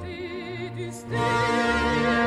stay distende.